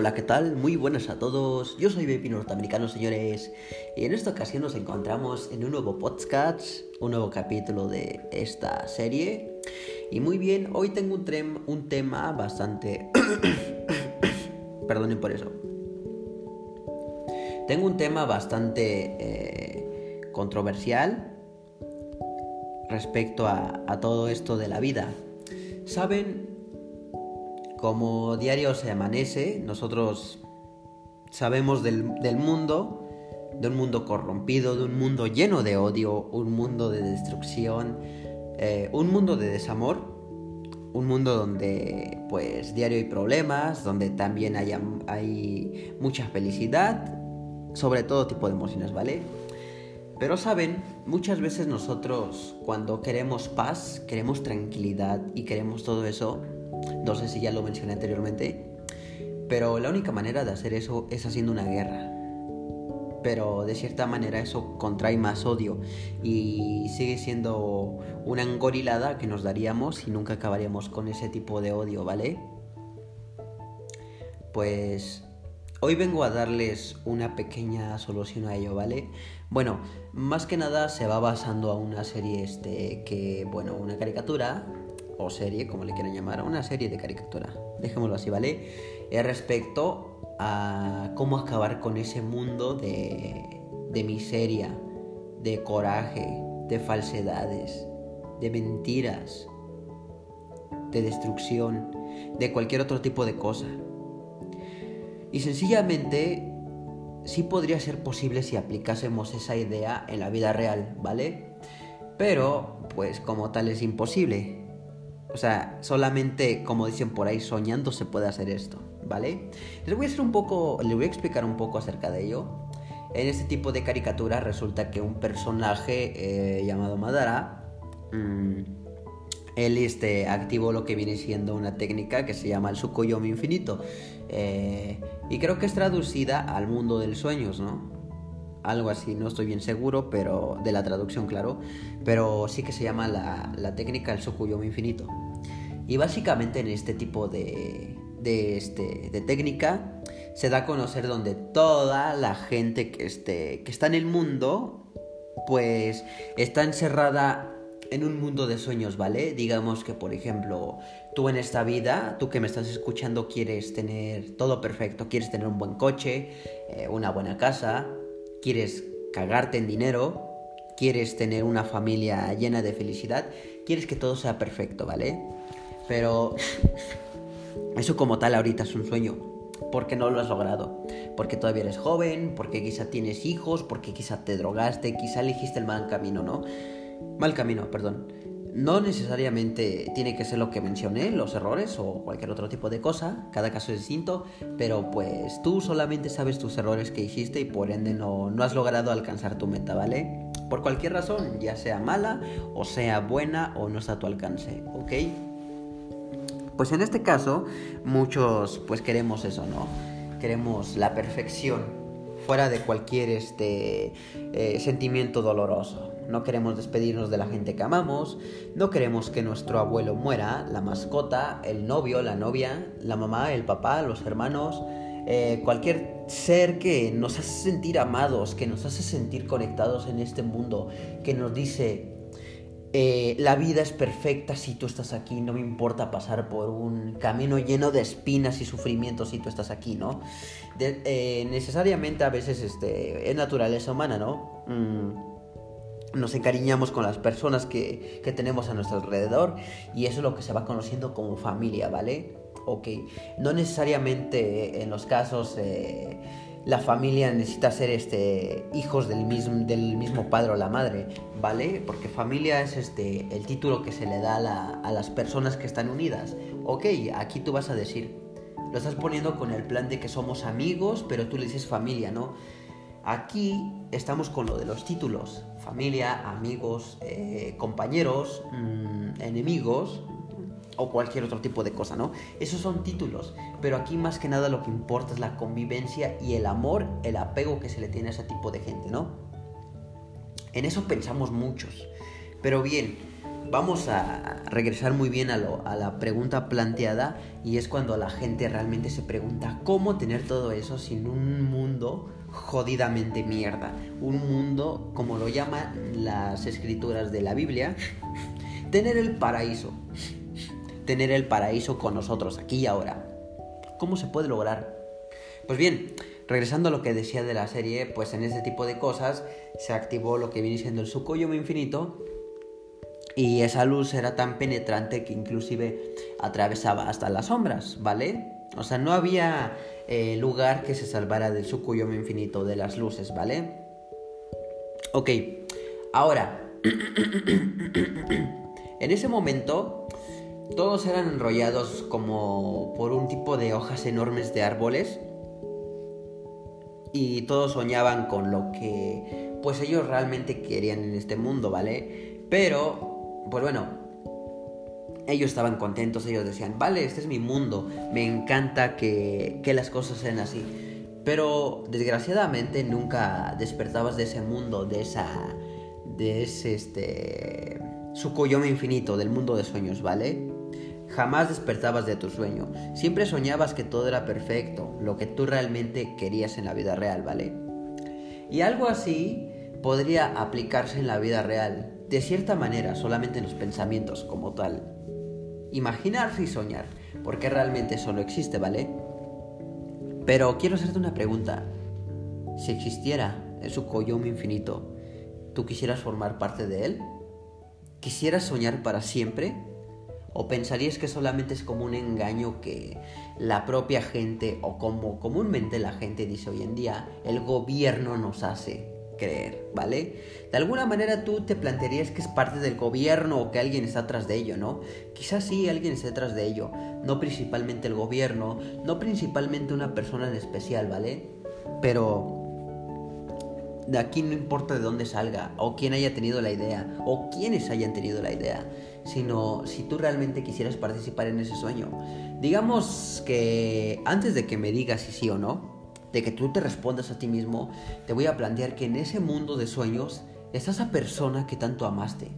Hola, ¿qué tal? Muy buenas a todos. Yo soy Baby Norteamericano, señores. Y en esta ocasión nos encontramos en un nuevo podcast, un nuevo capítulo de esta serie. Y muy bien, hoy tengo un, un tema bastante... Perdonen por eso. Tengo un tema bastante eh, controversial respecto a, a todo esto de la vida. Saben, como diario se amanece, nosotros sabemos del, mundo, de un mundo corrompido, de un mundo lleno de odio, un mundo de destrucción, eh, un mundo de desamor, un mundo donde pues diario hay problemas, donde también hay mucha felicidad, sobre todo tipo de emociones, ¿vale? Pero saben, muchas veces nosotros cuando queremos paz, queremos tranquilidad y queremos todo eso, no sé si ya lo mencioné anteriormente, pero la única manera de hacer eso es haciendo una guerra. Pero de cierta manera eso contrae más odio y sigue siendo una engorilada que nos daríamos y nunca acabaríamos con ese tipo de odio, ¿vale? Pues hoy vengo a darles una pequeña solución a ello, ¿vale? Bueno, más que nada se va basando a una serie este que, bueno, una caricatura o serie, como le quieran llamar, una serie de caricatura, dejémoslo así, ¿vale? Es respecto a cómo acabar con ese mundo de, de miseria, de coraje, de falsedades, de mentiras, de destrucción, de cualquier otro tipo de cosa. Y sencillamente sí podría ser posible si aplicásemos esa idea en la vida real, ¿vale? Pero, pues como tal es imposible. O sea, solamente, como dicen por ahí, soñando se puede hacer esto, ¿vale? Les voy a hacer un poco, les voy a explicar un poco acerca de ello. En este tipo de caricatura resulta que un personaje eh, llamado Madara, mm, él este, activó lo que viene siendo una técnica que se llama el Sukoyomi infinito. Eh, y creo que es traducida al mundo del sueños, ¿no? algo así, no estoy bien seguro, pero de la traducción, claro, pero sí que se llama la, la técnica del Sukuyomi infinito. Y básicamente en este tipo de, de, este, de técnica se da a conocer donde toda la gente que, esté, que está en el mundo, pues está encerrada en un mundo de sueños, ¿vale? Digamos que, por ejemplo, tú en esta vida, tú que me estás escuchando, quieres tener todo perfecto, quieres tener un buen coche, eh, una buena casa, quieres cagarte en dinero, quieres tener una familia llena de felicidad, quieres que todo sea perfecto, ¿vale? Pero eso como tal ahorita es un sueño, porque no lo has logrado, porque todavía eres joven, porque quizá tienes hijos, porque quizá te drogaste, quizá elegiste el mal camino, ¿no? Mal camino, perdón. No necesariamente tiene que ser lo que mencioné, los errores o cualquier otro tipo de cosa, cada caso es distinto, pero pues tú solamente sabes tus errores que hiciste y por ende no, no has logrado alcanzar tu meta, ¿vale? Por cualquier razón, ya sea mala o sea buena o no está a tu alcance, ¿ok? Pues en este caso, muchos pues queremos eso, ¿no? Queremos la perfección fuera de cualquier este, eh, sentimiento doloroso no queremos despedirnos de la gente que amamos, no queremos que nuestro abuelo muera, la mascota, el novio, la novia, la mamá, el papá, los hermanos, eh, cualquier ser que nos hace sentir amados, que nos hace sentir conectados en este mundo, que nos dice, eh, la vida es perfecta si tú estás aquí, no me importa pasar por un camino lleno de espinas y sufrimientos si tú estás aquí, ¿no? Eh, necesariamente a veces este, es naturaleza humana, ¿no? Mm, nos encariñamos con las personas que, tenemos a nuestro alrededor y eso es lo que se va conociendo como familia, ¿vale? Ok, no necesariamente en los casos eh, la familia necesita ser este, hijos del mismo, del mismo padre o la madre, ¿vale? Porque familia es este, el título que se le da a, a las personas que están unidas. Ok, aquí tú vas a decir, lo estás poniendo con el plan de que somos amigos, pero tú le dices familia, ¿no? Aquí estamos con lo de los títulos, familia, amigos, eh, compañeros, mm, enemigos o cualquier otro tipo de cosa, ¿no? Esos son títulos, pero aquí más que nada lo que importa es la convivencia y el amor, el apego que se le tiene a ese tipo de gente, ¿no? En eso pensamos muchos, pero bien, vamos a regresar muy bien a, lo, a la pregunta planteada y es cuando la gente realmente se pregunta cómo tener todo eso sin un mundo jodidamente mierda. Un mundo, como lo llaman las escrituras de la Biblia, tener el paraíso. Tener el paraíso con nosotros, aquí y ahora. ¿Cómo se puede lograr? Pues bien, regresando a lo que decía de la serie, pues en este tipo de cosas se activó lo que viene siendo el Sukoyoma infinito y esa luz era tan penetrante que inclusive atravesaba hasta las sombras, ¿vale? O sea, no había eh, lugar que se salvara del Sukuyomi infinito de las luces, ¿vale? Ok, ahora, en ese momento todos eran enrollados como por un tipo de hojas enormes de árboles y todos soñaban con lo que pues ellos realmente querían en este mundo, ¿vale? Pero, pues bueno, ellos estaban contentos, ellos decían, vale, este es mi mundo, me encanta que, que las cosas sean así. Pero desgraciadamente nunca despertabas de ese mundo, de esa, de ese, este, Sukuyomi infinito, del mundo de sueños, ¿vale? Jamás despertabas de tu sueño. Siempre soñabas que todo era perfecto, lo que tú realmente querías en la vida real, ¿vale? Y algo así podría aplicarse en la vida real, de cierta manera, solamente en los pensamientos como tal. Imaginarse y soñar, porque realmente solo existe, ¿vale? Pero quiero hacerte una pregunta. Si existiera el Sukoyomi infinito, ¿tú quisieras formar parte de él? ¿Quisieras soñar para siempre? ¿O pensarías que solamente es como un engaño que la propia gente, o como comúnmente la gente dice hoy en día, el gobierno nos hace creer, ¿vale? De alguna manera tú te plantearías que es parte del gobierno o que alguien está atrás de ello, ¿no? Quizás sí alguien esté atrás de ello, no principalmente el gobierno, no principalmente una persona en especial, ¿vale? Pero de aquí no importa de dónde salga, o quién haya tenido la idea, o quiénes hayan tenido la idea sino si tú realmente quisieras participar en ese sueño. Digamos que antes de que me digas si sí o no, de que tú te respondas a ti mismo, te voy a plantear que en ese mundo de sueños está esa persona que tanto amaste.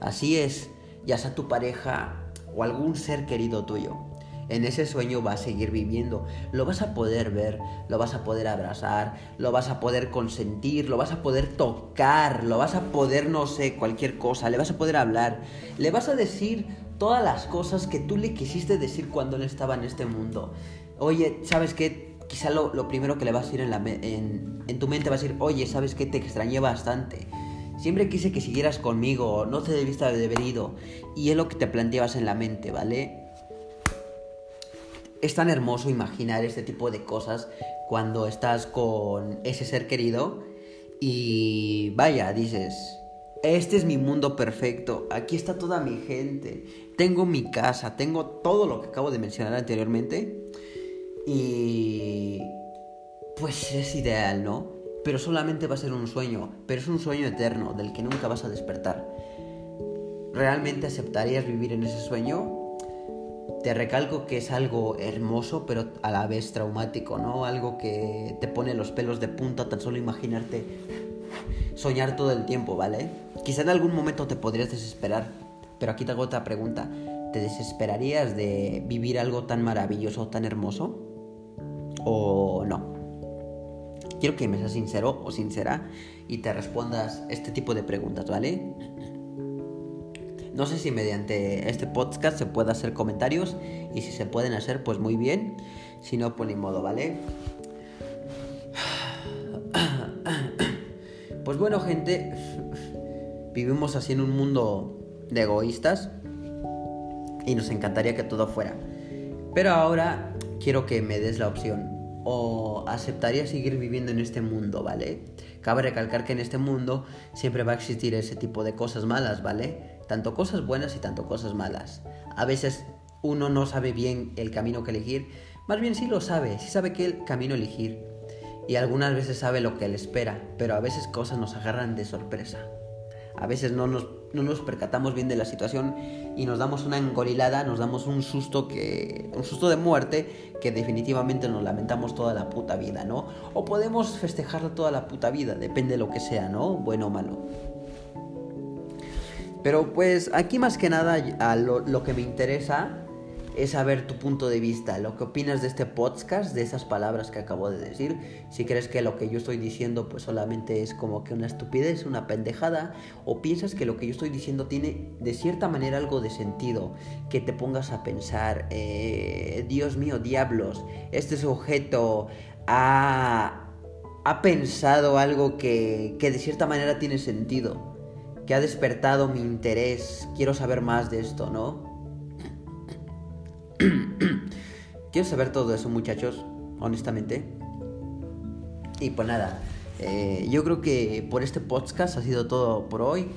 Así es, ya sea tu pareja o algún ser querido tuyo en ese sueño vas a seguir viviendo. Lo vas a poder ver, lo vas a poder abrazar, lo vas a poder consentir, lo vas a poder tocar, lo vas a poder, no sé, cualquier cosa, le vas a poder hablar, le vas a decir todas las cosas que tú le quisiste decir cuando él estaba en este mundo. Oye, ¿sabes qué? Quizá lo, primero que le vas a decir en, tu mente va a decir, oye, ¿sabes qué? Te extrañé bastante. Siempre quise que siguieras conmigo, no te debiste haber ido. Y es lo que te planteabas en la mente, ¿vale? Es tan hermoso imaginar este tipo de cosas cuando estás con ese ser querido y vaya, dices, este es mi mundo perfecto, aquí está toda mi gente, tengo mi casa, tengo todo lo que acabo de mencionar anteriormente y pues es ideal, ¿no? Pero solamente va a ser un sueño, pero es un sueño eterno del que nunca vas a despertar. ¿Realmente aceptarías vivir en ese sueño? Te recalco que es algo hermoso, pero a la vez traumático, ¿no? Algo que te pone los pelos de punta tan solo imaginarte soñar todo el tiempo, ¿vale? Quizá en algún momento te podrías desesperar, pero aquí te hago otra pregunta. ¿Te desesperarías de vivir algo tan maravilloso, tan hermoso? ¿O no? Quiero que me seas sincero o sincera y te respondas este tipo de preguntas, ¿vale? No sé si mediante este podcast se puede hacer comentarios y si se pueden hacer, pues muy bien. Si no, pues ni modo, ¿vale? Pues bueno, gente, vivimos así en un mundo de egoístas y nos encantaría que todo fuera. Pero ahora quiero que me des la opción. O aceptaría seguir viviendo en este mundo, ¿vale? Cabe recalcar que en este mundo siempre va a existir ese tipo de cosas malas, ¿vale? Tanto cosas buenas y tanto cosas malas. A veces uno no sabe bien el camino que elegir, más bien sí lo sabe, sí sabe qué camino elegir. Y algunas veces sabe lo que le espera, pero a veces cosas nos agarran de sorpresa. A veces no nos, no nos percatamos bien de la situación y nos damos una engorilada, nos damos un susto que un susto de muerte que definitivamente nos lamentamos toda la puta vida, ¿no? O podemos festejarla toda la puta vida, depende de lo que sea, ¿no? Bueno o malo. Pero pues aquí más que nada lo, que me interesa es saber tu punto de vista, lo que opinas de este podcast, de esas palabras que acabo de decir. Si crees que lo que yo estoy diciendo pues solamente es como que una estupidez, una pendejada, o piensas que lo que yo estoy diciendo tiene de cierta manera algo de sentido, que te pongas a pensar, eh, Dios mío, diablos, este sujeto ha, ha pensado algo que, que de cierta manera tiene sentido que ha despertado mi interés. Quiero saber más de esto, ¿no? Quiero saber todo eso, muchachos, honestamente. Y pues nada, eh, yo creo que por este podcast ha sido todo por hoy.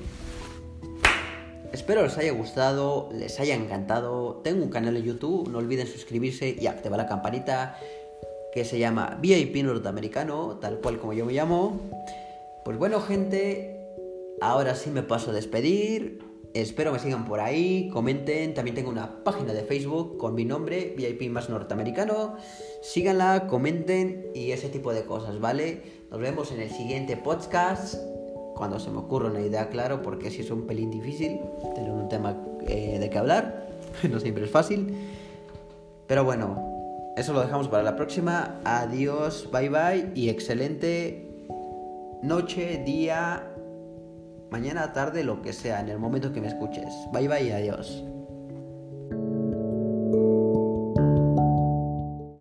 Espero les haya gustado, les haya encantado. Tengo un canal en YouTube, no olviden suscribirse y activar la campanita que se llama VIP Norteamericano, tal cual como yo me llamo. Pues bueno, gente, Ahora sí me paso a despedir. Espero me sigan por ahí, comenten. También tengo una página de Facebook con mi nombre, VIP más norteamericano. Síganla, comenten y ese tipo de cosas, ¿vale? Nos vemos en el siguiente podcast. Cuando se me ocurra una idea, claro, porque si es un pelín difícil tener un tema eh, de que hablar. no siempre es fácil. Pero bueno, eso lo dejamos para la próxima. Adiós, bye bye y excelente noche, día mañana, tarde, lo que sea, en el momento que me escuches. Bye bye, adiós.